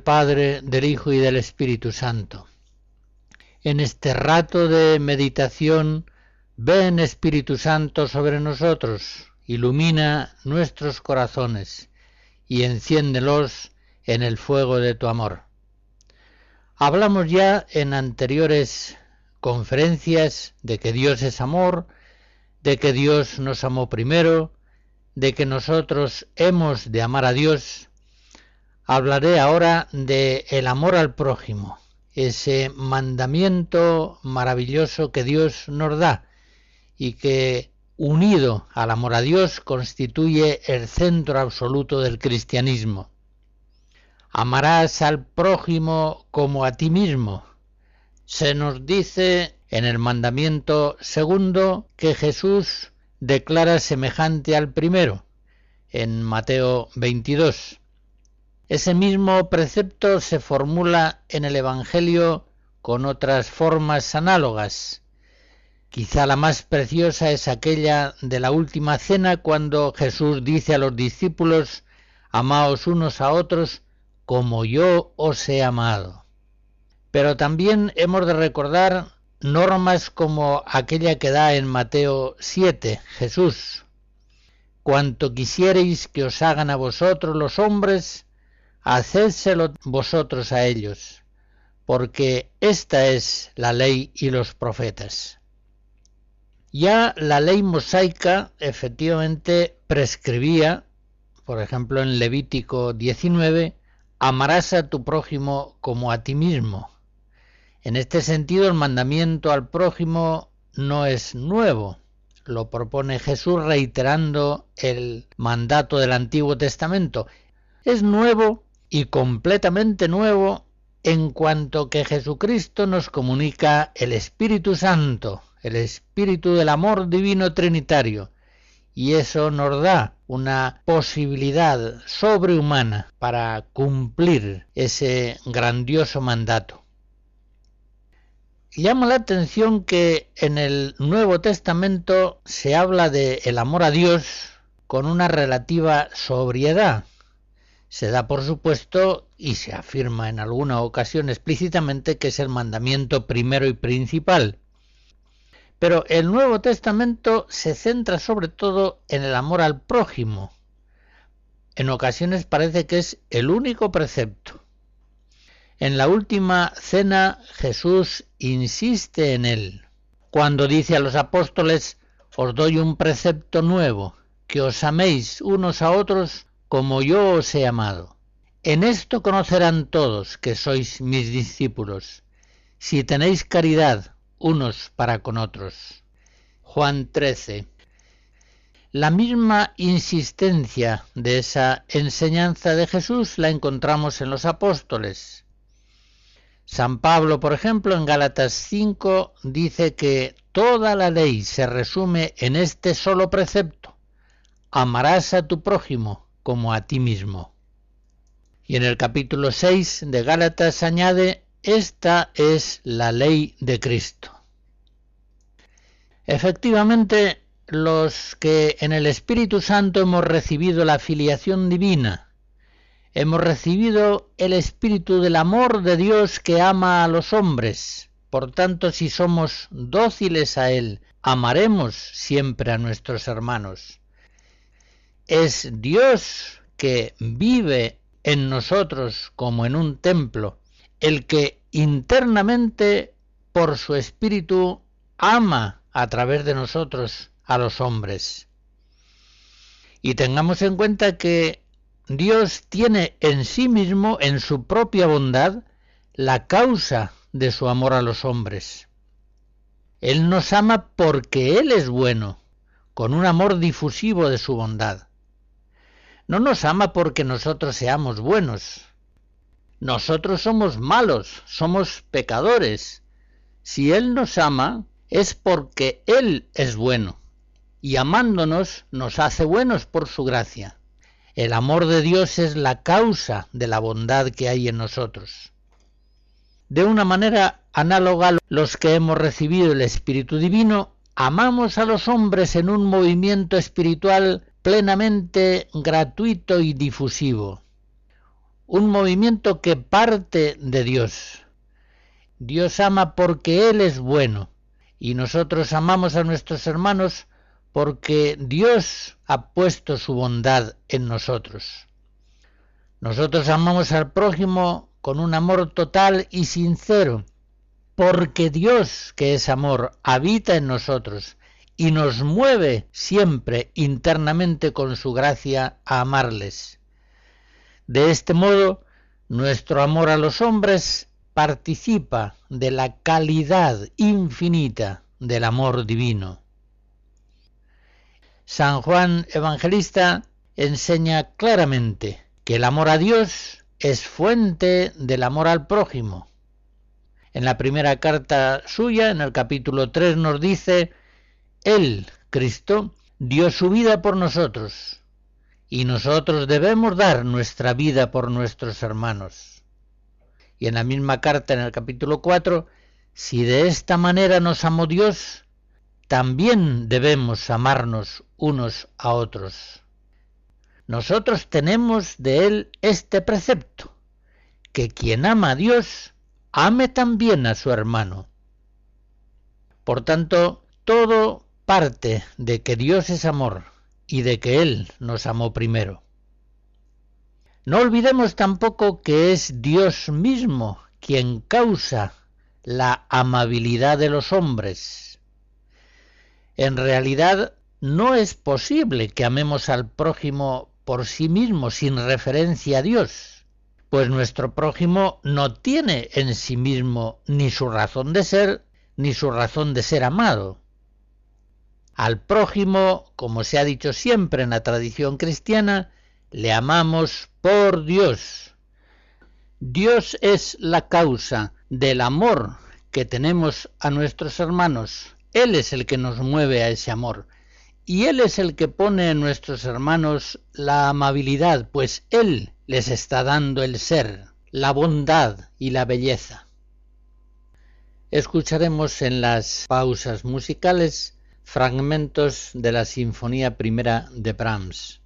Del Padre, del Hijo y del Espíritu Santo. En este rato de meditación, ven Espíritu Santo sobre nosotros, ilumina nuestros corazones y enciéndelos en el fuego de tu amor. Hablamos ya en anteriores conferencias de que Dios es amor, de que Dios nos amó primero, de que nosotros hemos de amar a Dios hablaré ahora de el amor al prójimo, ese mandamiento maravilloso que Dios nos da y que unido al amor a Dios constituye el centro absoluto del cristianismo. Amarás al prójimo como a ti mismo. Se nos dice en el mandamiento segundo que Jesús declara semejante al primero, en Mateo 22. Ese mismo precepto se formula en el Evangelio con otras formas análogas. Quizá la más preciosa es aquella de la última cena cuando Jesús dice a los discípulos, Amaos unos a otros como yo os he amado. Pero también hemos de recordar normas como aquella que da en Mateo 7 Jesús. Cuanto quisiereis que os hagan a vosotros los hombres, hacédselo vosotros a ellos, porque esta es la ley y los profetas. Ya la ley mosaica efectivamente prescribía, por ejemplo en Levítico 19, amarás a tu prójimo como a ti mismo. En este sentido el mandamiento al prójimo no es nuevo, lo propone Jesús reiterando el mandato del Antiguo Testamento. Es nuevo y completamente nuevo en cuanto que Jesucristo nos comunica el Espíritu Santo, el Espíritu del amor divino trinitario, y eso nos da una posibilidad sobrehumana para cumplir ese grandioso mandato. Llama la atención que en el Nuevo Testamento se habla de el amor a Dios con una relativa sobriedad, se da por supuesto y se afirma en alguna ocasión explícitamente que es el mandamiento primero y principal. Pero el Nuevo Testamento se centra sobre todo en el amor al prójimo. En ocasiones parece que es el único precepto. En la última cena Jesús insiste en él, cuando dice a los apóstoles, os doy un precepto nuevo, que os améis unos a otros como yo os he amado. En esto conocerán todos que sois mis discípulos, si tenéis caridad unos para con otros. Juan 13. La misma insistencia de esa enseñanza de Jesús la encontramos en los apóstoles. San Pablo, por ejemplo, en Gálatas 5 dice que toda la ley se resume en este solo precepto. Amarás a tu prójimo como a ti mismo. Y en el capítulo 6 de Gálatas añade, esta es la ley de Cristo. Efectivamente, los que en el Espíritu Santo hemos recibido la filiación divina, hemos recibido el espíritu del amor de Dios que ama a los hombres. Por tanto, si somos dóciles a Él, amaremos siempre a nuestros hermanos es Dios que vive en nosotros como en un templo, el que internamente por su espíritu ama a través de nosotros a los hombres. Y tengamos en cuenta que Dios tiene en sí mismo, en su propia bondad, la causa de su amor a los hombres. Él nos ama porque Él es bueno, con un amor difusivo de su bondad. No nos ama porque nosotros seamos buenos. nosotros somos malos, somos pecadores. Si Él nos ama, es porque Él es bueno, y amándonos nos hace buenos por su gracia. El amor de Dios es la causa de la bondad que hay en nosotros. De una manera análoga, los que hemos recibido el Espíritu Divino, amamos a los hombres en un movimiento espiritual plenamente gratuito y difusivo. Un movimiento que parte de Dios. Dios ama porque Él es bueno y nosotros amamos a nuestros hermanos porque Dios ha puesto su bondad en nosotros. Nosotros amamos al prójimo con un amor total y sincero, porque Dios, que es amor, habita en nosotros y nos mueve siempre internamente con su gracia a amarles. De este modo, nuestro amor a los hombres participa de la calidad infinita del amor divino. San Juan Evangelista enseña claramente que el amor a Dios es fuente del amor al prójimo. En la primera carta suya, en el capítulo 3, nos dice, Él, Cristo, dio su vida por nosotros, y nosotros debemos dar nuestra vida por nuestros hermanos. Y en la misma carta, en el capítulo 4, si de esta manera nos amó Dios, también debemos amarnos unos a otros. Nosotros tenemos de él este precepto, que quien ama a Dios, ame también a su hermano. Por tanto, todo parte de que Dios es amor y de que Él nos amó primero. No olvidemos tampoco que es Dios mismo quien causa la amabilidad de los hombres. En realidad no es posible que amemos al prójimo por sí mismo sin referencia a Dios, pues nuestro prójimo no tiene en sí mismo ni su razón de ser ni su razón de ser amado. Al prójimo, como se ha dicho siempre en la tradición cristiana, le amamos por Dios. Dios es la causa del amor que tenemos a nuestros hermanos. Él es el que nos mueve a ese amor. Y Él es el que pone en nuestros hermanos la amabilidad, pues Él les está dando el ser, la bondad y la belleza. Escucharemos en las pausas musicales fragmentos de la Sinfonía Primera de Brahms.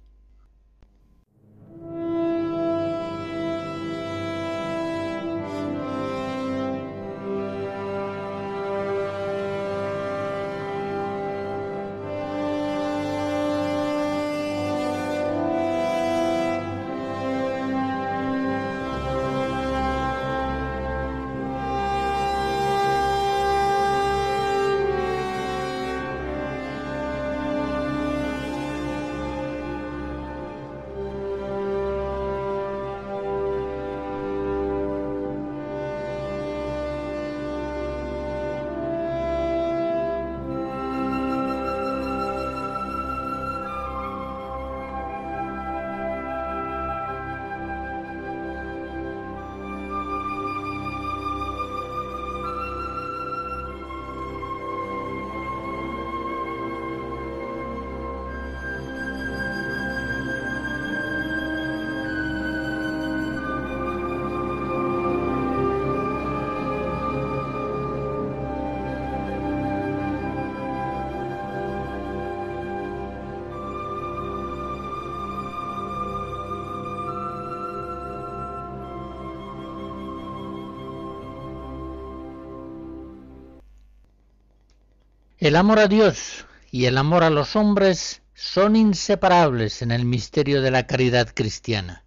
El amor a Dios y el amor a los hombres son inseparables en el misterio de la caridad cristiana.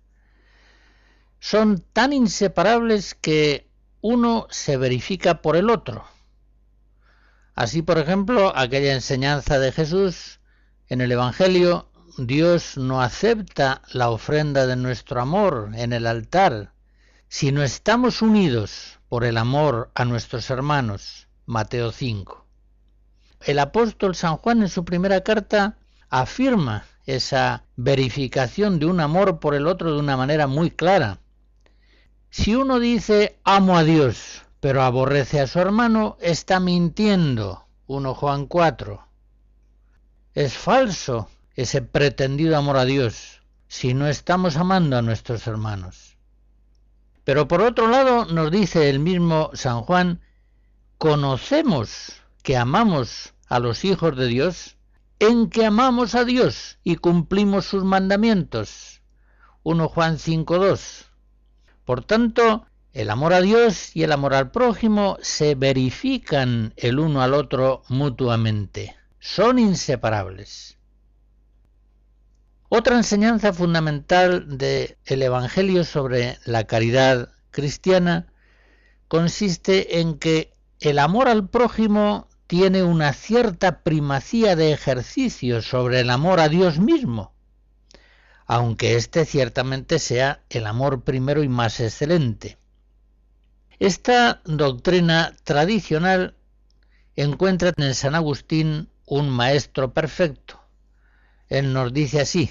Son tan inseparables que uno se verifica por el otro. Así, por ejemplo, aquella enseñanza de Jesús en el Evangelio, Dios no acepta la ofrenda de nuestro amor en el altar, si no estamos unidos por el amor a nuestros hermanos. Mateo 5 el apóstol San Juan en su primera carta afirma esa verificación de un amor por el otro de una manera muy clara. Si uno dice amo a Dios, pero aborrece a su hermano, está mintiendo. 1 Juan 4. Es falso ese pretendido amor a Dios si no estamos amando a nuestros hermanos. Pero por otro lado nos dice el mismo San Juan, conocemos que amamos a los hijos de Dios en que amamos a Dios y cumplimos sus mandamientos. 1 Juan 5.2. Por tanto, el amor a Dios y el amor al prójimo se verifican el uno al otro mutuamente. Son inseparables. Otra enseñanza fundamental del Evangelio sobre la caridad cristiana consiste en que el amor al prójimo tiene una cierta primacía de ejercicio sobre el amor a Dios mismo, aunque éste ciertamente sea el amor primero y más excelente. Esta doctrina tradicional encuentra en San Agustín un maestro perfecto. Él nos dice así,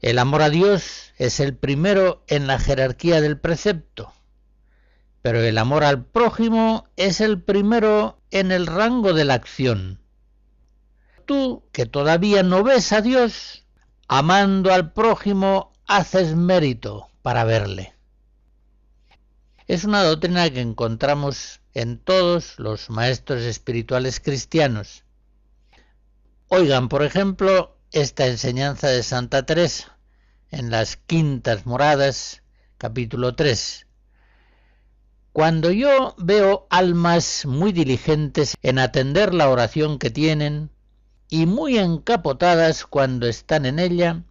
el amor a Dios es el primero en la jerarquía del precepto, pero el amor al prójimo es el primero en el rango de la acción. Tú, que todavía no ves a Dios, amando al prójimo, haces mérito para verle. Es una doctrina que encontramos en todos los maestros espirituales cristianos. Oigan, por ejemplo, esta enseñanza de Santa Teresa en las Quintas Moradas, capítulo 3. Cuando yo veo almas muy diligentes en atender la oración que tienen y muy encapotadas cuando están en ella,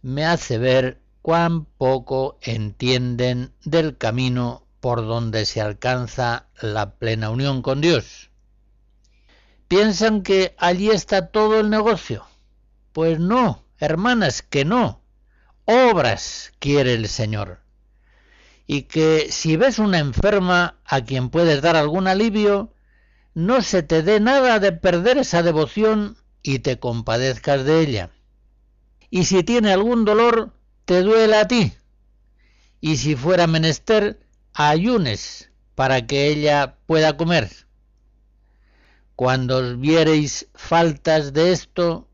me hace ver cuán poco entienden del camino por donde se alcanza la plena unión con Dios. Piensan que allí está todo el negocio pues no, hermanas, que no. Obras quiere el Señor. Y que si ves una enferma a quien puedes dar algún alivio, no se te dé nada de perder esa devoción y te compadezcas de ella. Y si tiene algún dolor, te duele a ti. Y si fuera menester, ayunes para que ella pueda comer. Cuando os viereis faltas de esto,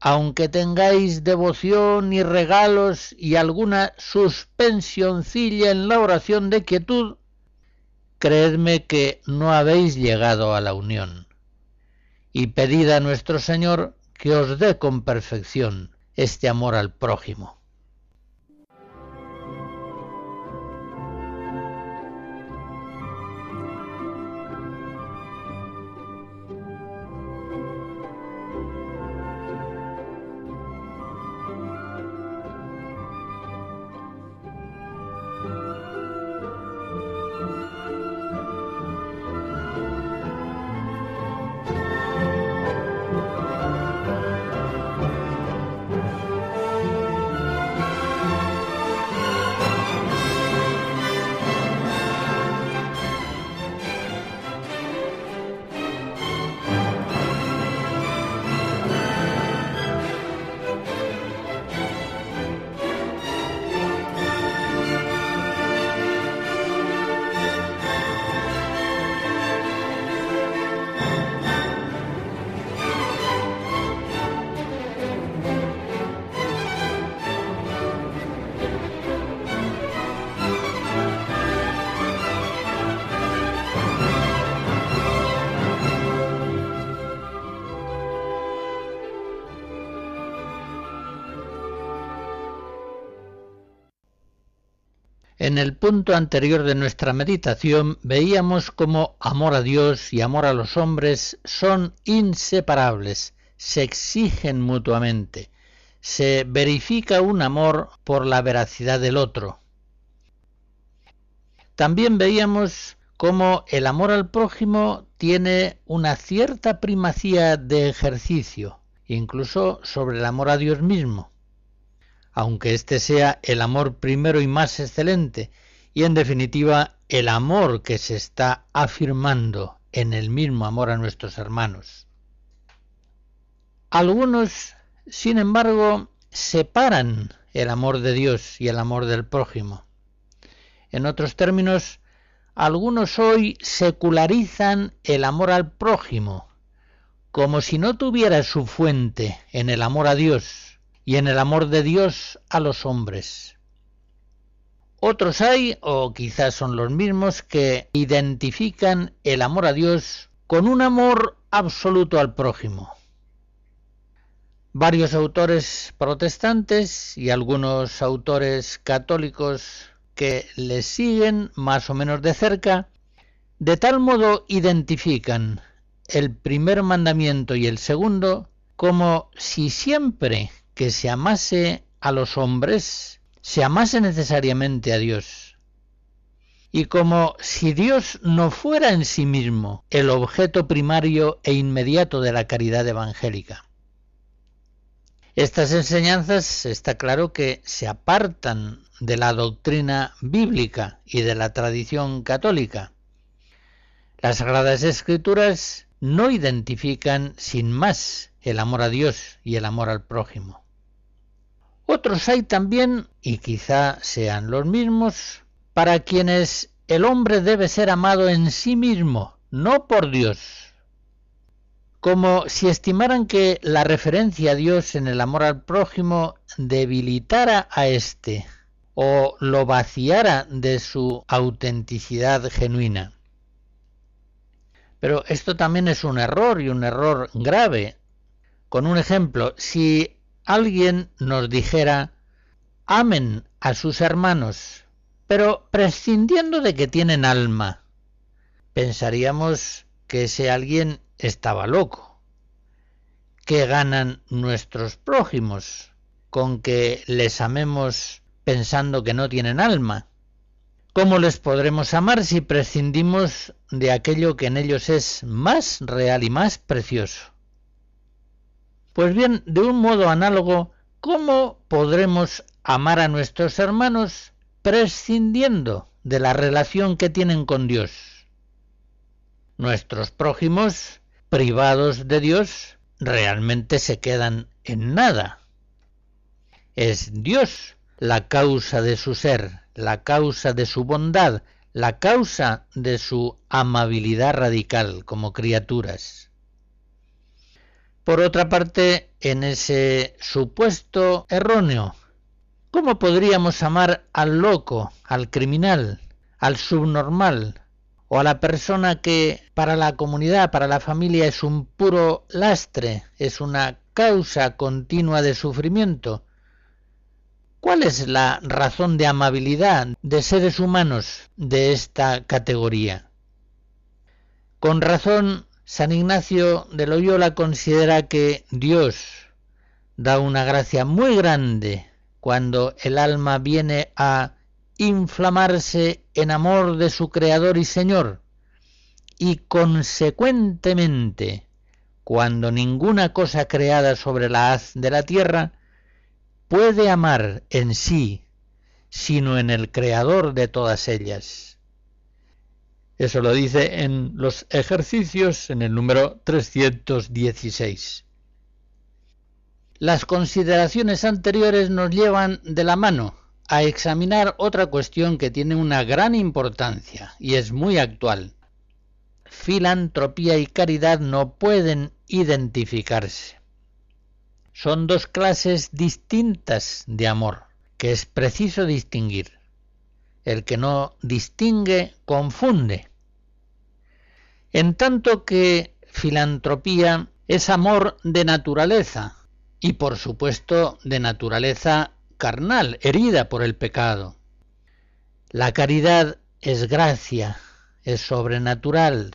aunque tengáis devoción y regalos y alguna suspensioncilla en la oración de quietud, creedme que no habéis llegado a la unión. Y pedid a nuestro Señor que os dé con perfección este amor al prójimo. En el punto anterior de nuestra meditación veíamos cómo amor a Dios y amor a los hombres son inseparables, se exigen mutuamente, se verifica un amor por la veracidad del otro. También veíamos cómo el amor al prójimo tiene una cierta primacía de ejercicio, incluso sobre el amor a Dios mismo aunque este sea el amor primero y más excelente, y en definitiva el amor que se está afirmando en el mismo amor a nuestros hermanos. Algunos, sin embargo, separan el amor de Dios y el amor del prójimo. En otros términos, algunos hoy secularizan el amor al prójimo, como si no tuviera su fuente en el amor a Dios y en el amor de Dios a los hombres. Otros hay, o quizás son los mismos, que identifican el amor a Dios con un amor absoluto al prójimo. Varios autores protestantes y algunos autores católicos que les siguen más o menos de cerca, de tal modo identifican el primer mandamiento y el segundo como si siempre que se amase a los hombres, se amase necesariamente a Dios. Y como si Dios no fuera en sí mismo el objeto primario e inmediato de la caridad evangélica. Estas enseñanzas está claro que se apartan de la doctrina bíblica y de la tradición católica. Las Sagradas Escrituras no identifican sin más el amor a Dios y el amor al prójimo. Otros hay también, y quizá sean los mismos, para quienes el hombre debe ser amado en sí mismo, no por Dios como si estimaran que la referencia a Dios en el amor al prójimo debilitara a éste o lo vaciara de su autenticidad genuina. Pero esto también es un error y un error grave. Con un ejemplo, si alguien nos dijera, amen a sus hermanos, pero prescindiendo de que tienen alma, pensaríamos que ese alguien estaba loco. ¿Qué ganan nuestros prójimos con que les amemos pensando que no tienen alma? ¿Cómo les podremos amar si prescindimos de aquello que en ellos es más real y más precioso? Pues bien, de un modo análogo, ¿cómo podremos amar a nuestros hermanos prescindiendo de la relación que tienen con Dios? Nuestros prójimos privados de Dios realmente se quedan en nada. Es Dios la causa de su ser, la causa de su bondad, la causa de su amabilidad radical como criaturas. Por otra parte, en ese supuesto erróneo, ¿cómo podríamos amar al loco, al criminal, al subnormal, o a la persona que para la comunidad, para la familia es un puro lastre, es una causa continua de sufrimiento. ¿Cuál es la razón de amabilidad de seres humanos de esta categoría? Con razón, San Ignacio de Loyola considera que Dios da una gracia muy grande cuando el alma viene a inflamarse en amor de su Creador y Señor, y consecuentemente, cuando ninguna cosa creada sobre la haz de la tierra puede amar en sí, sino en el Creador de todas ellas. Eso lo dice en los ejercicios en el número 316. Las consideraciones anteriores nos llevan de la mano a examinar otra cuestión que tiene una gran importancia y es muy actual. Filantropía y caridad no pueden identificarse. Son dos clases distintas de amor que es preciso distinguir. El que no distingue confunde. En tanto que filantropía es amor de naturaleza y por supuesto de naturaleza carnal, herida por el pecado. La caridad es gracia, es sobrenatural.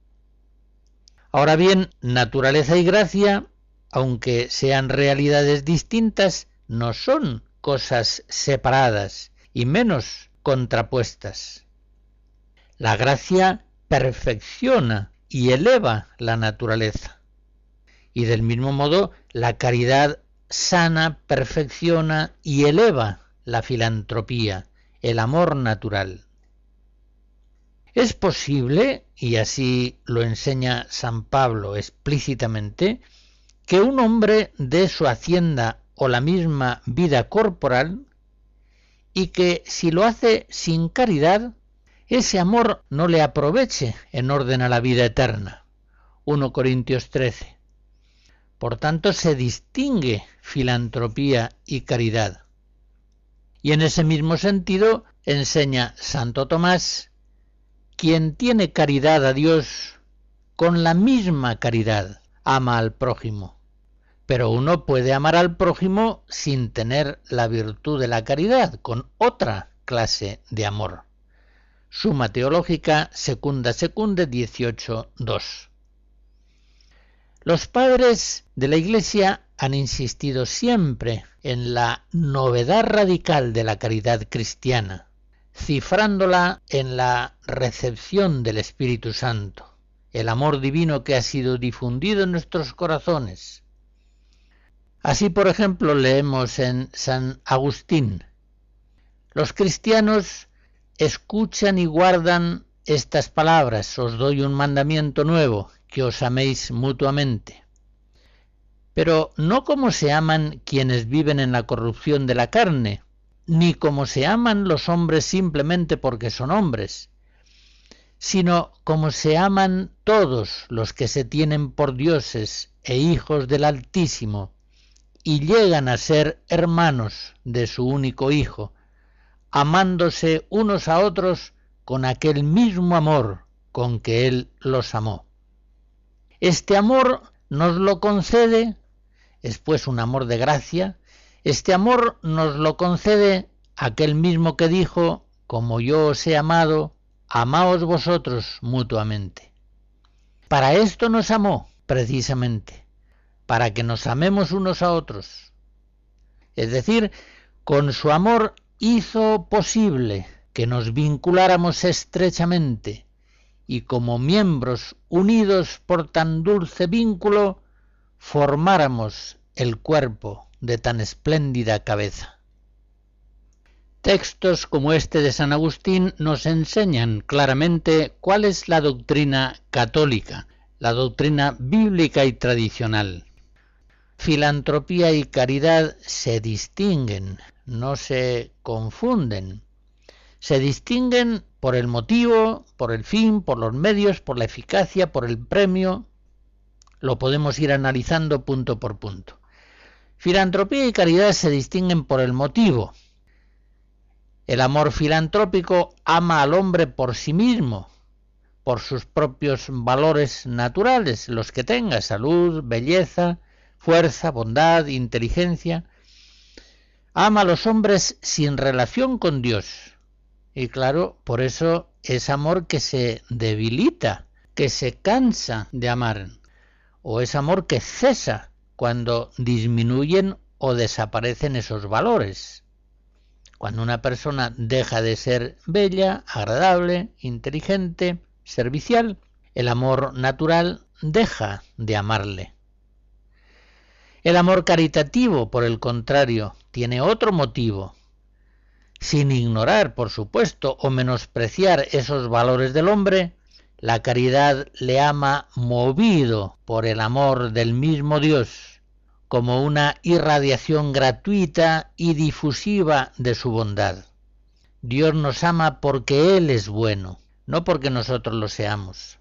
Ahora bien, naturaleza y gracia, aunque sean realidades distintas, no son cosas separadas y menos contrapuestas. La gracia perfecciona y eleva la naturaleza. Y del mismo modo, la caridad sana, perfecciona y eleva la filantropía, el amor natural. Es posible, y así lo enseña San Pablo explícitamente, que un hombre dé su hacienda o la misma vida corporal y que si lo hace sin caridad ese amor no le aproveche en orden a la vida eterna. 1 Corintios 13. Por tanto, se distingue filantropía y caridad. Y en ese mismo sentido enseña Santo Tomás, quien tiene caridad a Dios, con la misma caridad ama al prójimo. Pero uno puede amar al prójimo sin tener la virtud de la caridad, con otra clase de amor. Suma Teológica, Secunda Secunde 18.2. Los padres de la Iglesia han insistido siempre en la novedad radical de la caridad cristiana, cifrándola en la recepción del Espíritu Santo, el amor divino que ha sido difundido en nuestros corazones. Así, por ejemplo, leemos en San Agustín, los cristianos escuchan y guardan estas palabras, os doy un mandamiento nuevo, que os améis mutuamente. Pero no como se aman quienes viven en la corrupción de la carne, ni como se aman los hombres simplemente porque son hombres, sino como se aman todos los que se tienen por dioses e hijos del Altísimo, y llegan a ser hermanos de su único Hijo, amándose unos a otros con aquel mismo amor con que Él los amó. Este amor nos lo concede, es pues un amor de gracia, este amor nos lo concede aquel mismo que dijo, como yo os he amado, amaos vosotros mutuamente. Para esto nos amó, precisamente, para que nos amemos unos a otros. Es decir, con su amor hizo posible que nos vinculáramos estrechamente y como miembros unidos por tan dulce vínculo formáramos el cuerpo de tan espléndida cabeza. Textos como este de San Agustín nos enseñan claramente cuál es la doctrina católica, la doctrina bíblica y tradicional. Filantropía y caridad se distinguen, no se confunden. Se distinguen por el motivo, por el fin, por los medios, por la eficacia, por el premio. Lo podemos ir analizando punto por punto. Filantropía y caridad se distinguen por el motivo. El amor filantrópico ama al hombre por sí mismo, por sus propios valores naturales, los que tenga, salud, belleza, fuerza, bondad, inteligencia. Ama a los hombres sin relación con Dios, y claro, por eso es amor que se debilita, que se cansa de amar, o es amor que cesa cuando disminuyen o desaparecen esos valores. Cuando una persona deja de ser bella, agradable, inteligente, servicial, el amor natural deja de amarle. El amor caritativo, por el contrario, tiene otro motivo, sin ignorar, por supuesto, o menospreciar esos valores del hombre, la caridad le ama movido por el amor del mismo Dios, como una irradiación gratuita y difusiva de su bondad. Dios nos ama porque Él es bueno, no porque nosotros lo seamos.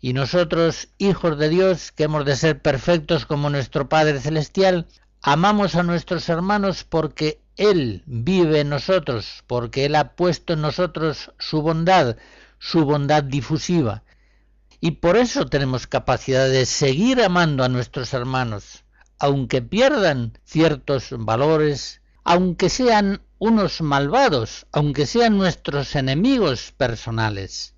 Y nosotros, hijos de Dios, que hemos de ser perfectos como nuestro Padre Celestial, amamos a nuestros hermanos porque él vive en nosotros porque Él ha puesto en nosotros su bondad, su bondad difusiva. Y por eso tenemos capacidad de seguir amando a nuestros hermanos, aunque pierdan ciertos valores, aunque sean unos malvados, aunque sean nuestros enemigos personales.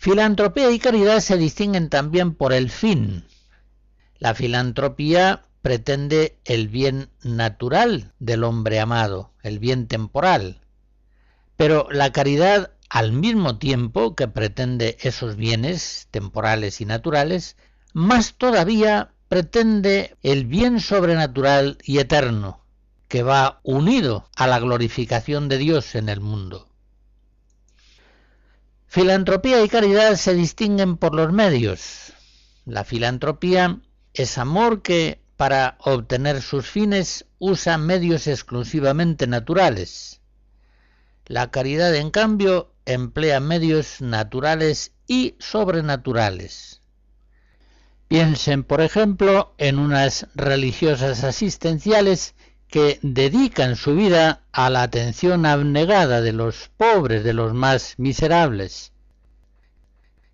Filantropía y caridad se distinguen también por el fin. La filantropía pretende el bien natural del hombre amado, el bien temporal. Pero la caridad, al mismo tiempo que pretende esos bienes temporales y naturales, más todavía pretende el bien sobrenatural y eterno, que va unido a la glorificación de Dios en el mundo. Filantropía y caridad se distinguen por los medios. La filantropía es amor que para obtener sus fines usa medios exclusivamente naturales. La caridad, en cambio, emplea medios naturales y sobrenaturales. Piensen, por ejemplo, en unas religiosas asistenciales que dedican su vida a la atención abnegada de los pobres, de los más miserables.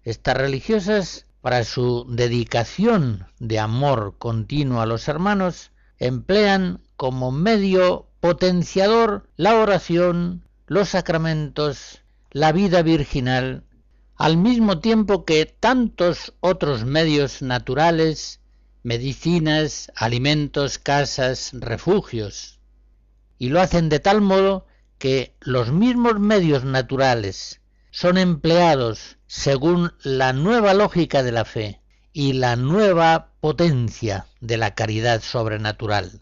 Estas religiosas, para su dedicación de amor continuo a los hermanos, emplean como medio potenciador la oración, los sacramentos, la vida virginal, al mismo tiempo que tantos otros medios naturales, medicinas, alimentos, casas, refugios, y lo hacen de tal modo que los mismos medios naturales son empleados según la nueva lógica de la fe y la nueva potencia de la caridad sobrenatural.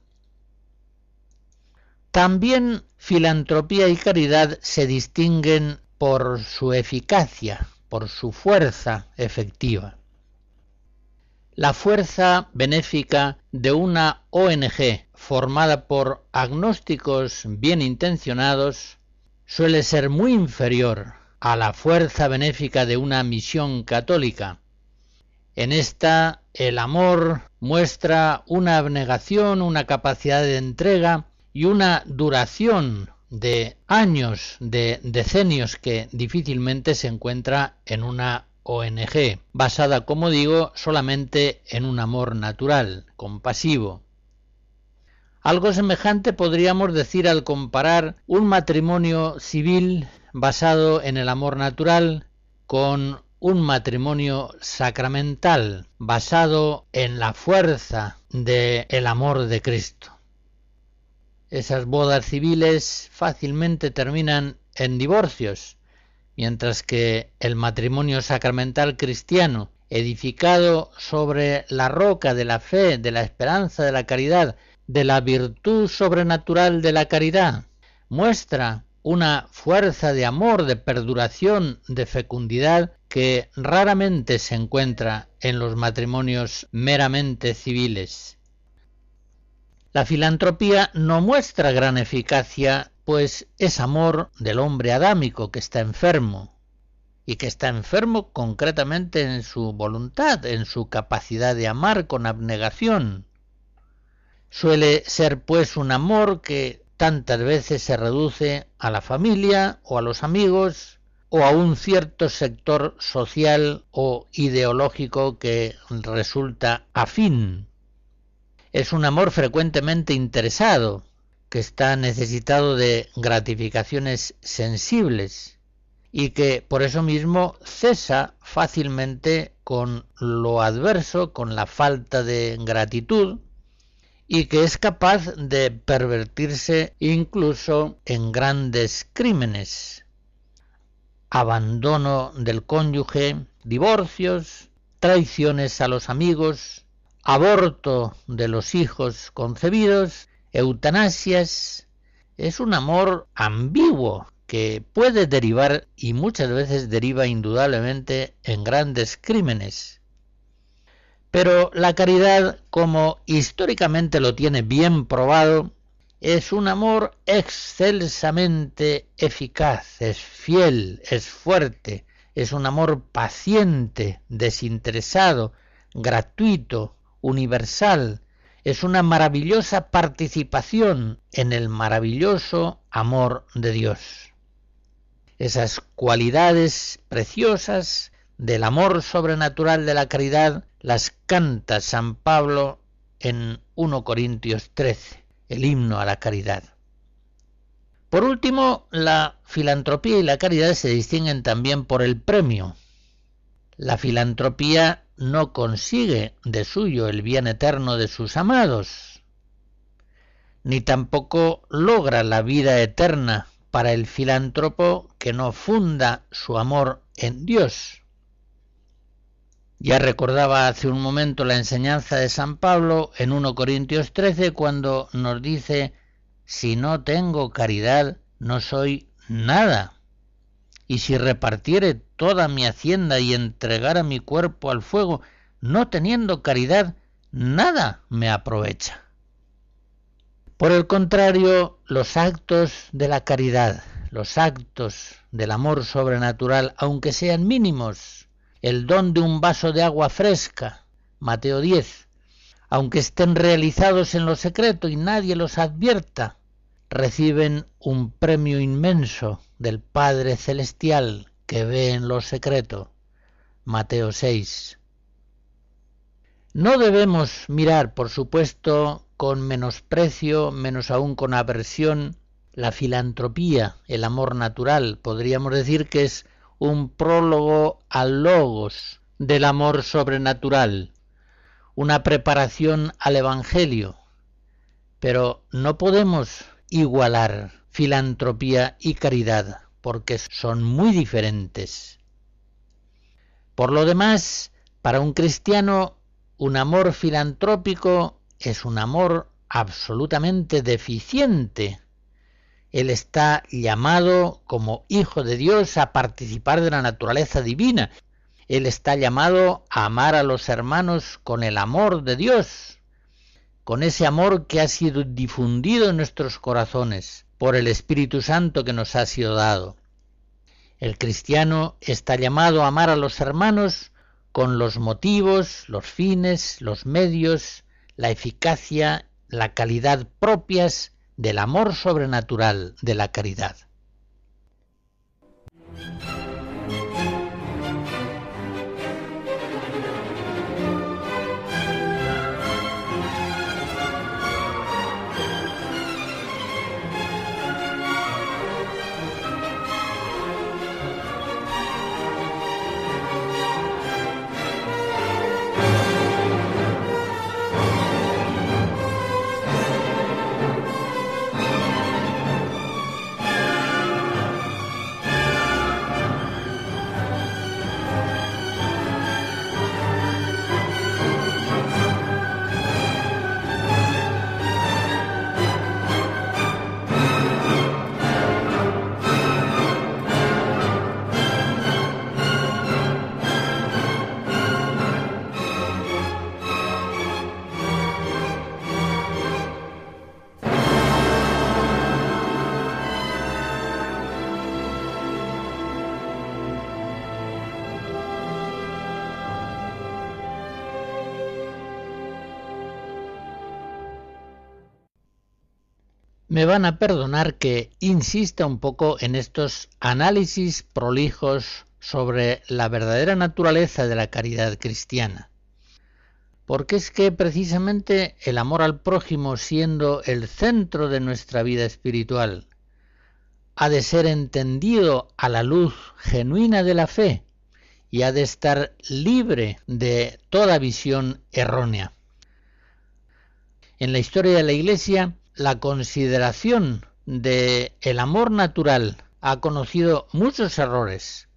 También filantropía y caridad se distinguen por su eficacia, por su fuerza efectiva. La fuerza benéfica de una ONG formada por agnósticos bien intencionados suele ser muy inferior a la fuerza benéfica de una misión católica. En esta el amor muestra una abnegación, una capacidad de entrega y una duración de años, de decenios que difícilmente se encuentra en una ONG, basada, como digo, solamente en un amor natural, compasivo. Algo semejante podríamos decir al comparar un matrimonio civil basado en el amor natural con un matrimonio sacramental basado en la fuerza del amor de Cristo. Esas bodas civiles fácilmente terminan en divorcios, mientras que el matrimonio sacramental cristiano, edificado sobre la roca de la fe, de la esperanza, de la caridad, de la virtud sobrenatural de la caridad, muestra una fuerza de amor, de perduración, de fecundidad que raramente se encuentra en los matrimonios meramente civiles. La filantropía no muestra gran eficacia, pues es amor del hombre adámico que está enfermo, y que está enfermo concretamente en su voluntad, en su capacidad de amar con abnegación. Suele ser pues un amor que tantas veces se reduce a la familia o a los amigos o a un cierto sector social o ideológico que resulta afín es un amor frecuentemente interesado, que está necesitado de gratificaciones sensibles y que por eso mismo cesa fácilmente con lo adverso, con la falta de gratitud, y que es capaz de pervertirse incluso en grandes crímenes. Abandono del cónyuge, divorcios, traiciones a los amigos, aborto de los hijos concebidos, eutanasias, es un amor ambiguo que puede derivar y muchas veces deriva indudablemente en grandes crímenes. Pero la caridad, como históricamente lo tiene bien probado, es un amor excelsamente eficaz, es fiel, es fuerte, es un amor paciente, desinteresado, gratuito, universal, es una maravillosa participación en el maravilloso amor de Dios. Esas cualidades preciosas del amor sobrenatural de la caridad las canta San Pablo en 1 Corintios 13, el himno a la caridad. Por último, la filantropía y la caridad se distinguen también por el premio. La filantropía no consigue de suyo el bien eterno de sus amados, ni tampoco logra la vida eterna para el filántropo que no funda su amor en Dios. Ya recordaba hace un momento la enseñanza de San Pablo en 1 Corintios 13 cuando nos dice, si no tengo caridad, no soy nada y si repartiere toda mi hacienda y entregara mi cuerpo al fuego, no teniendo caridad, nada me aprovecha. Por el contrario, los actos de la caridad, los actos del amor sobrenatural, aunque sean mínimos, el don de un vaso de agua fresca, Mateo 10, aunque estén realizados en lo secreto y nadie los advierta, reciben un premio inmenso del Padre Celestial que ve en lo secreto. Mateo 6. No debemos mirar, por supuesto, con menosprecio, menos aún con aversión, la filantropía, el amor natural. Podríamos decir que es un prólogo al logos del amor sobrenatural, una preparación al Evangelio. Pero no podemos igualar filantropía y caridad, porque son muy diferentes. Por lo demás, para un cristiano, un amor filantrópico es un amor absolutamente deficiente. Él está llamado como hijo de Dios a participar de la naturaleza divina. Él está llamado a amar a los hermanos con el amor de Dios, con ese amor que ha sido difundido en nuestros corazones por el Espíritu Santo que nos ha sido dado. El cristiano está llamado a amar a los hermanos con los motivos, los fines, los medios, la eficacia, la calidad propias del amor sobrenatural de la caridad. Me van a perdonar que insista un poco en estos análisis prolijos sobre la verdadera naturaleza de la caridad cristiana. Porque es que precisamente el amor al prójimo siendo el centro de nuestra vida espiritual, ha de ser entendido a la luz genuina de la fe y ha de estar libre de toda visión errónea. En la historia de la Iglesia la consideración de el amor natural ha conocido muchos errores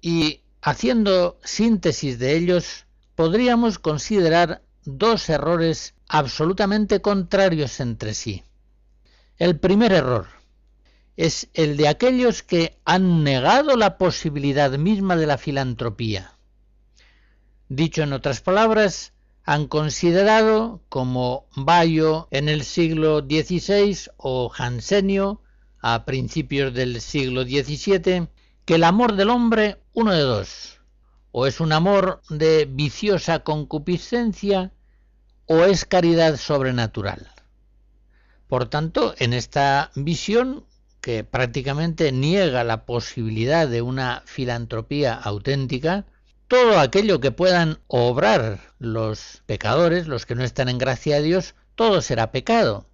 y haciendo síntesis de ellos podríamos considerar dos errores absolutamente contrarios entre sí. El primer error es el de aquellos que han negado la posibilidad misma de la filantropía. Dicho en otras palabras, han considerado como Bayo en el siglo XVI o Jansenio a principios del siglo XVII que el amor del hombre, uno de dos, o es un amor de viciosa concupiscencia o es caridad sobrenatural. Por tanto, en esta visión, que prácticamente niega la posibilidad de una filantropía auténtica, todo aquello que puedan obrar los pecadores, los que no están en gracia de Dios, todo será pecado.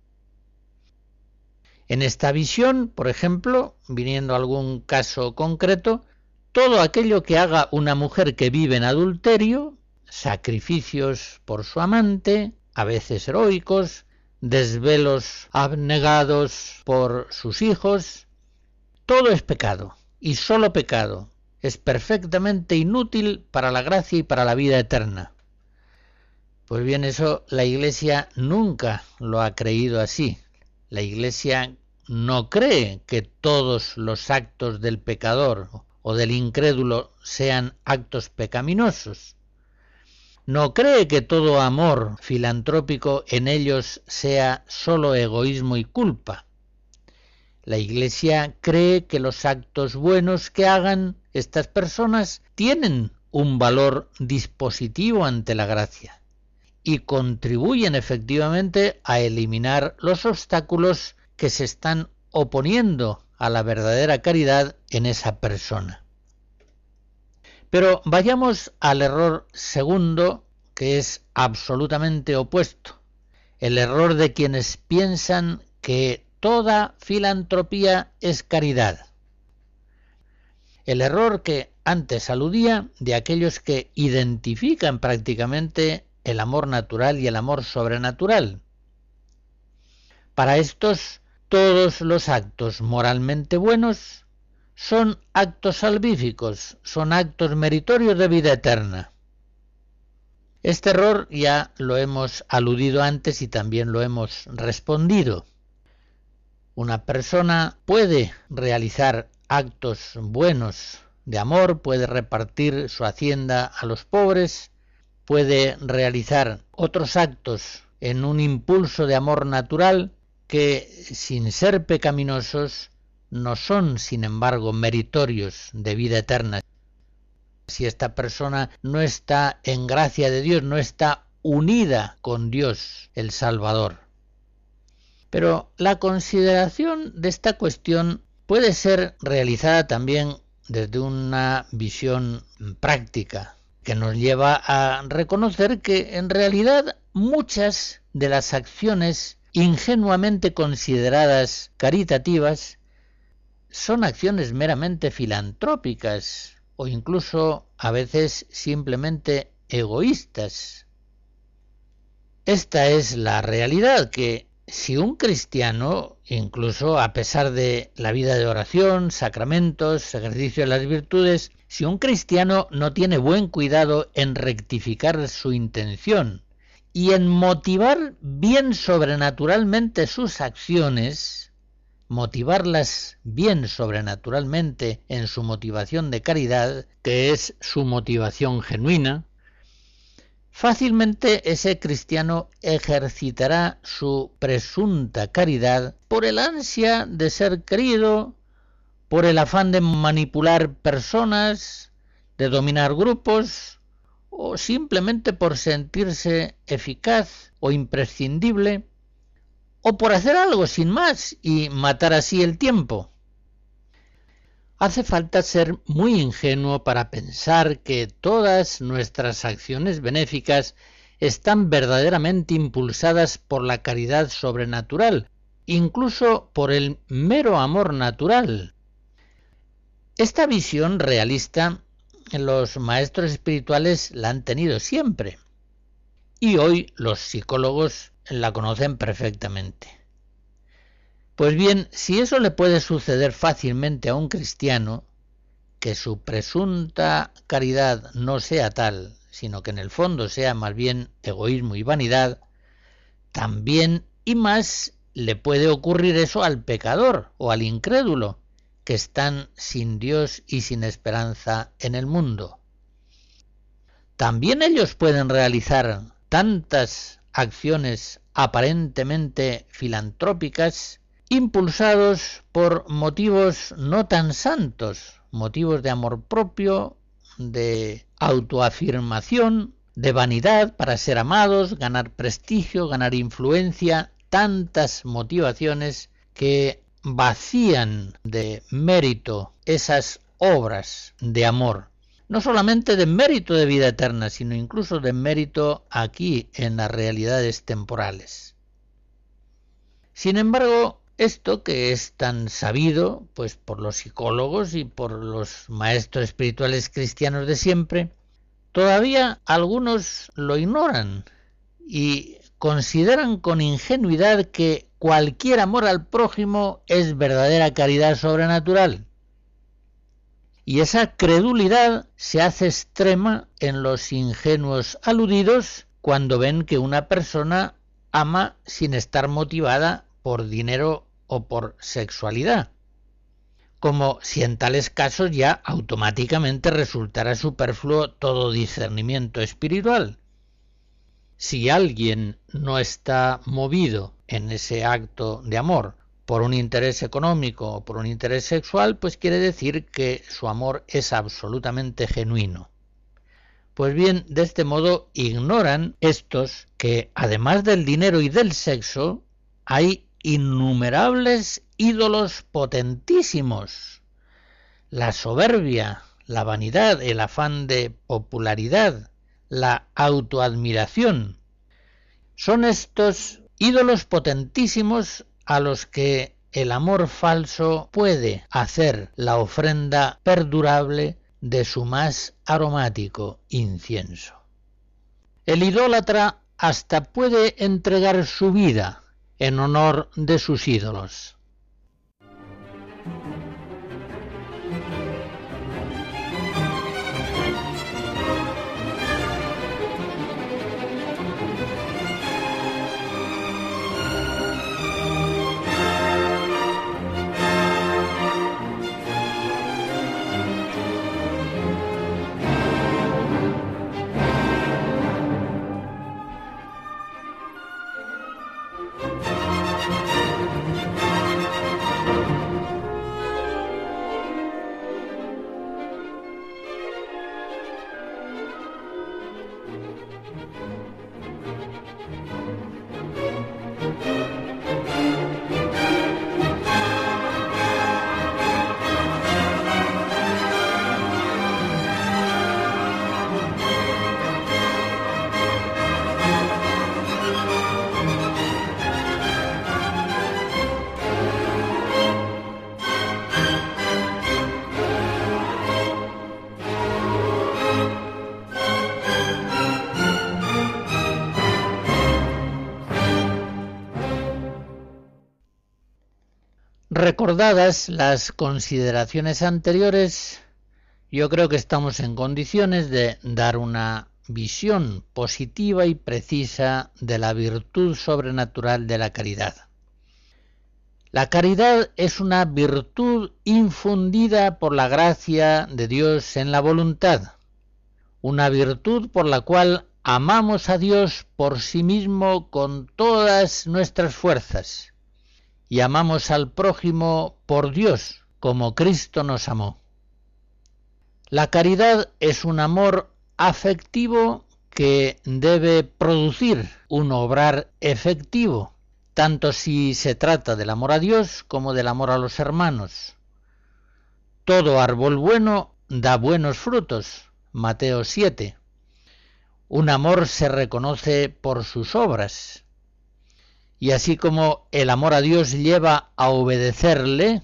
En esta visión, por ejemplo, viniendo a algún caso concreto, todo aquello que haga una mujer que vive en adulterio, sacrificios por su amante, a veces heroicos, desvelos abnegados por sus hijos, todo es pecado, y solo pecado, es perfectamente inútil para la gracia y para la vida eterna. Pues bien, eso la Iglesia nunca lo ha creído así. La Iglesia no cree que todos los actos del pecador o del incrédulo sean actos pecaminosos. No cree que todo amor filantrópico en ellos sea solo egoísmo y culpa. La Iglesia cree que los actos buenos que hagan estas personas tienen un valor dispositivo ante la gracia y contribuyen efectivamente a eliminar los obstáculos que se están oponiendo a la verdadera caridad en esa persona. Pero vayamos al error segundo, que es absolutamente opuesto, el error de quienes piensan que toda filantropía es caridad. El error que antes aludía de aquellos que identifican prácticamente el amor natural y el amor sobrenatural. Para estos, todos los actos moralmente buenos son actos salvíficos, son actos meritorios de vida eterna. Este error ya lo hemos aludido antes y también lo hemos respondido. Una persona puede realizar actos buenos de amor, puede repartir su hacienda a los pobres, puede realizar otros actos en un impulso de amor natural que, sin ser pecaminosos, no son, sin embargo, meritorios de vida eterna. Si esta persona no está en gracia de Dios, no está unida con Dios el Salvador. Pero la consideración de esta cuestión puede ser realizada también desde una visión práctica, que nos lleva a reconocer que en realidad muchas de las acciones ingenuamente consideradas caritativas son acciones meramente filantrópicas o incluso a veces simplemente egoístas. Esta es la realidad que si un cristiano, incluso a pesar de la vida de oración, sacramentos, ejercicio de las virtudes, si un cristiano no tiene buen cuidado en rectificar su intención y en motivar bien sobrenaturalmente sus acciones, motivarlas bien sobrenaturalmente en su motivación de caridad, que es su motivación genuina, fácilmente ese cristiano ejercitará su presunta caridad por el ansia de ser querido, por el afán de manipular personas, de dominar grupos, o simplemente por sentirse eficaz o imprescindible, o por hacer algo sin más y matar así el tiempo. Hace falta ser muy ingenuo para pensar que todas nuestras acciones benéficas están verdaderamente impulsadas por la caridad sobrenatural, incluso por el mero amor natural, esta visión realista los maestros espirituales la han tenido siempre y hoy los psicólogos la conocen perfectamente. Pues bien, si eso le puede suceder fácilmente a un cristiano, que su presunta caridad no sea tal, sino que en el fondo sea más bien egoísmo y vanidad, también y más le puede ocurrir eso al pecador o al incrédulo, que están sin Dios y sin esperanza en el mundo. También ellos pueden realizar tantas acciones aparentemente filantrópicas impulsados por motivos no tan santos, motivos de amor propio, de autoafirmación, de vanidad para ser amados, ganar prestigio, ganar influencia, tantas motivaciones que vacían de mérito esas obras de amor, no solamente de mérito de vida eterna, sino incluso de mérito aquí en las realidades temporales. Sin embargo, esto que es tan sabido, pues por los psicólogos y por los maestros espirituales cristianos de siempre, todavía algunos lo ignoran y consideran con ingenuidad que cualquier amor al prójimo es verdadera caridad sobrenatural. Y esa credulidad se hace extrema en los ingenuos aludidos cuando ven que una persona ama sin estar motivada por dinero o por sexualidad, como si en tales casos ya automáticamente resultara superfluo todo discernimiento espiritual. Si alguien no está movido en ese acto de amor por un interés económico o por un interés sexual, pues quiere decir que su amor es absolutamente genuino. Pues bien, de este modo ignoran estos que, además del dinero y del sexo, hay innumerables ídolos potentísimos. La soberbia, la vanidad, el afán de popularidad, la autoadmiración. Son estos ídolos potentísimos a los que el amor falso puede hacer la ofrenda perdurable de su más aromático incienso. El idólatra hasta puede entregar su vida en honor de sus ídolos. Recordadas las consideraciones anteriores, yo creo que estamos en condiciones de dar una visión positiva y precisa de la virtud sobrenatural de la caridad. La caridad es una virtud infundida por la gracia de Dios en la voluntad, una virtud por la cual amamos a Dios por sí mismo con todas nuestras fuerzas y amamos al prójimo por Dios, como Cristo nos amó. La caridad es un amor afectivo que debe producir un obrar efectivo, tanto si se trata del amor a Dios como del amor a los hermanos. Todo árbol bueno da buenos frutos. Mateo 7. Un amor se reconoce por sus obras. Y así como el amor a Dios lleva a obedecerle,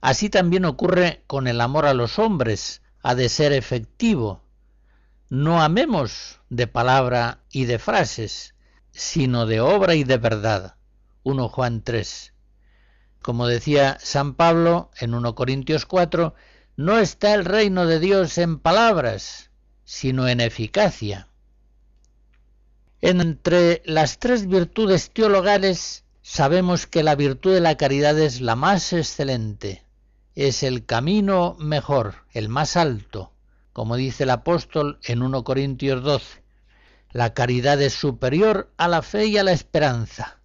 así también ocurre con el amor a los hombres, ha de ser efectivo. No amemos de palabra y de frases, sino de obra y de verdad. 1 Juan 3. Como decía San Pablo en 1 Corintios 4, no está el reino de Dios en palabras, sino en eficacia. Entre las tres virtudes teologales sabemos que la virtud de la caridad es la más excelente, es el camino mejor, el más alto, como dice el apóstol en 1 Corintios 12. La caridad es superior a la fe y a la esperanza,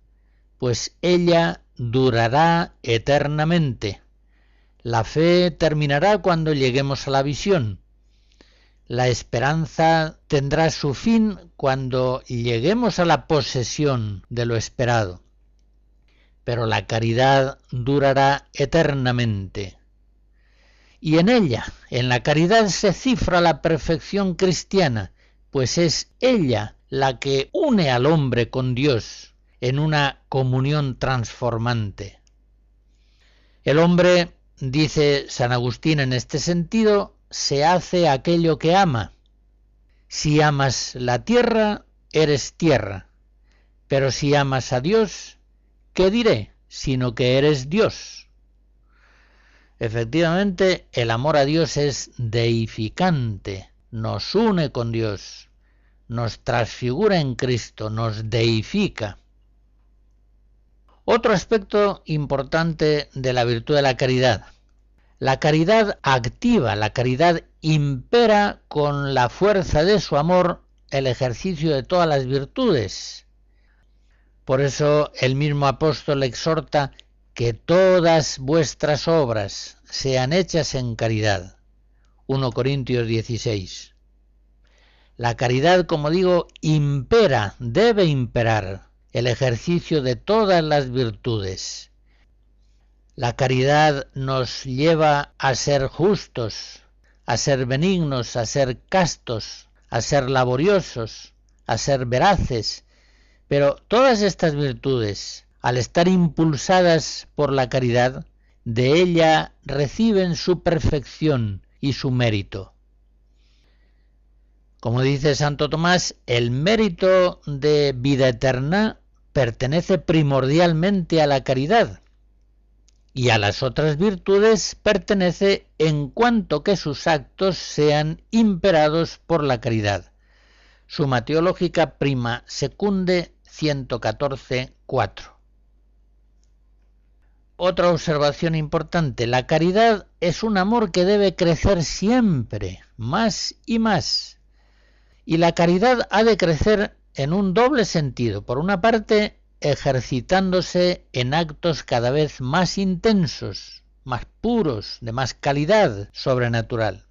pues ella durará eternamente. La fe terminará cuando lleguemos a la visión, la esperanza tendrá su fin cuando lleguemos a la posesión de lo esperado, pero la caridad durará eternamente. Y en ella, en la caridad, se cifra la perfección cristiana, pues es ella la que une al hombre con Dios en una comunión transformante. El hombre, dice San Agustín en este sentido, se hace aquello que ama. Si amas la tierra, eres tierra. Pero si amas a Dios, ¿qué diré? Sino que eres Dios. Efectivamente, el amor a Dios es deificante, nos une con Dios, nos transfigura en Cristo, nos deifica. Otro aspecto importante de la virtud de la caridad la caridad activa, la caridad impera con la fuerza de su amor el ejercicio de todas las virtudes. Por eso el mismo apóstol exhorta, que todas vuestras obras sean hechas en caridad. 1 Corintios 16. La caridad, como digo, impera, debe imperar el ejercicio de todas las virtudes. La caridad nos lleva a ser justos, a ser benignos, a ser castos, a ser laboriosos, a ser veraces, pero todas estas virtudes al estar impulsadas por la caridad, de ella reciben su perfección y su mérito. Como dice Santo Tomás, el mérito de vida eterna pertenece primordialmente a la caridad y a las otras virtudes pertenece en cuanto que sus actos sean imperados por la caridad. Suma Teológica Prima Secunde 114, 4. Otra observación importante, la caridad es un amor que debe crecer siempre, más y más. Y la caridad ha de crecer en un doble sentido. Por una parte, ejercitándose en actos cada vez más intensos, más puros, de más calidad sobrenatural.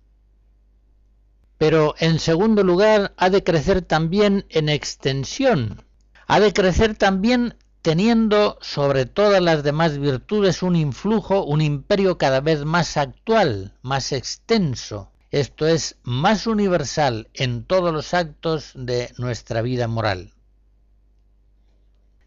Pero en segundo lugar, ha de crecer también en extensión. Ha de crecer también teniendo sobre todas las demás virtudes un influjo, un imperio cada vez más actual, más extenso, esto es, más universal en todos los actos de nuestra vida moral.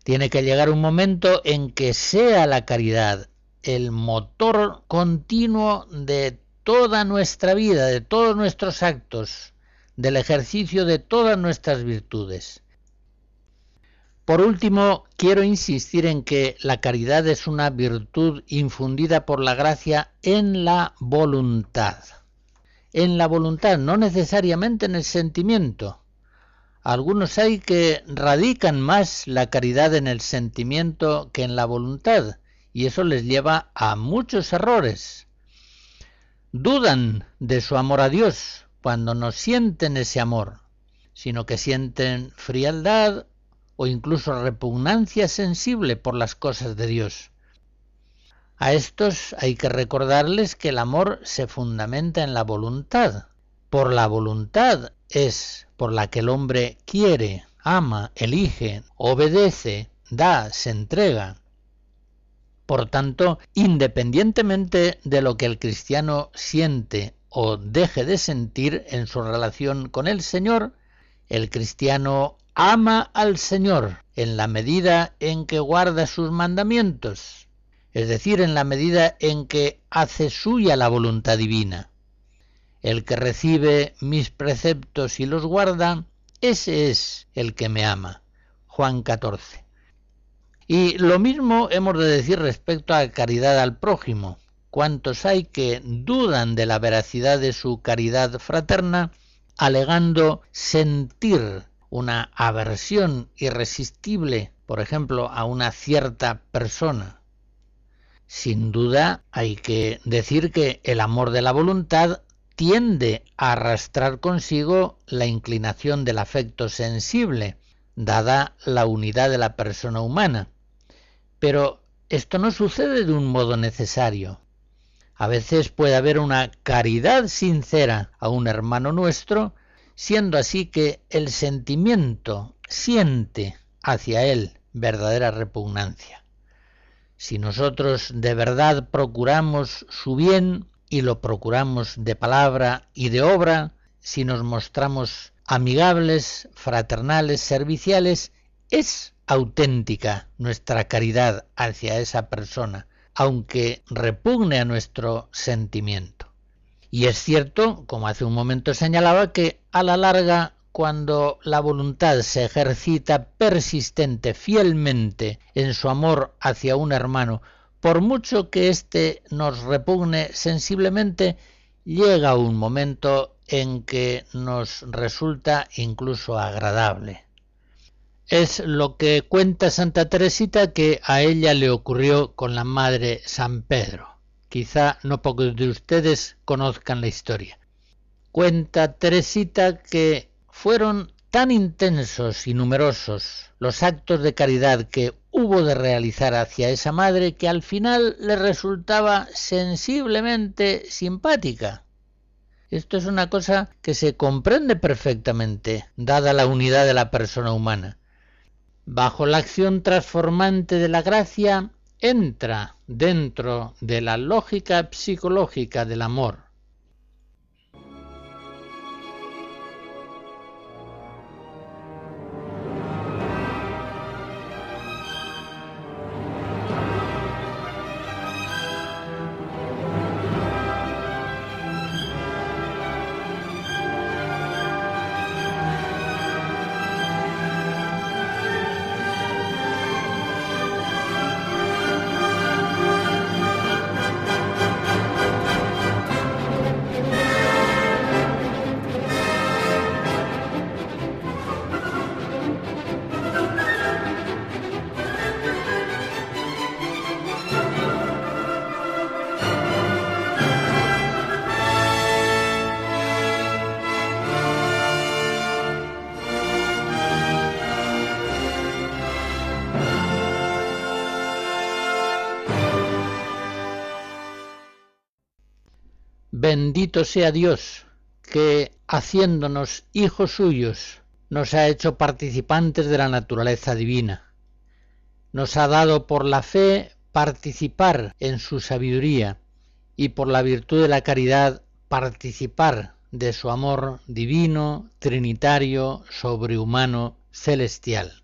Tiene que llegar un momento en que sea la caridad el motor continuo de toda nuestra vida, de todos nuestros actos, del ejercicio de todas nuestras virtudes. Por último, quiero insistir en que la caridad es una virtud infundida por la gracia en la voluntad. En la voluntad, no necesariamente en el sentimiento. Algunos hay que radican más la caridad en el sentimiento que en la voluntad, y eso les lleva a muchos errores. Dudan de su amor a Dios cuando no sienten ese amor, sino que sienten frialdad o incluso repugnancia sensible por las cosas de Dios. A estos hay que recordarles que el amor se fundamenta en la voluntad. Por la voluntad es por la que el hombre quiere, ama, elige, obedece, da, se entrega. Por tanto, independientemente de lo que el cristiano siente o deje de sentir en su relación con el Señor, el cristiano ama al Señor en la medida en que guarda sus mandamientos, es decir, en la medida en que hace suya la voluntad divina. El que recibe mis preceptos y los guarda, ese es el que me ama. Juan 14. Y lo mismo hemos de decir respecto a caridad al prójimo. ¿Cuántos hay que dudan de la veracidad de su caridad fraterna, alegando sentir una aversión irresistible, por ejemplo, a una cierta persona. Sin duda hay que decir que el amor de la voluntad tiende a arrastrar consigo la inclinación del afecto sensible, dada la unidad de la persona humana. Pero esto no sucede de un modo necesario. A veces puede haber una caridad sincera a un hermano nuestro siendo así que el sentimiento siente hacia él verdadera repugnancia. Si nosotros de verdad procuramos su bien y lo procuramos de palabra y de obra, si nos mostramos amigables, fraternales, serviciales, es auténtica nuestra caridad hacia esa persona, aunque repugne a nuestro sentimiento. Y es cierto, como hace un momento señalaba, que a la larga, cuando la voluntad se ejercita persistente, fielmente, en su amor hacia un hermano, por mucho que éste nos repugne sensiblemente, llega un momento en que nos resulta incluso agradable. Es lo que cuenta Santa Teresita que a ella le ocurrió con la Madre San Pedro. Quizá no pocos de ustedes conozcan la historia. Cuenta Teresita que fueron tan intensos y numerosos los actos de caridad que hubo de realizar hacia esa madre que al final le resultaba sensiblemente simpática. Esto es una cosa que se comprende perfectamente, dada la unidad de la persona humana. Bajo la acción transformante de la gracia, entra dentro de la lógica psicológica del amor Bendito sea Dios, que, haciéndonos hijos suyos, nos ha hecho participantes de la naturaleza divina. Nos ha dado por la fe participar en su sabiduría y por la virtud de la caridad participar de su amor divino, trinitario, sobrehumano, celestial.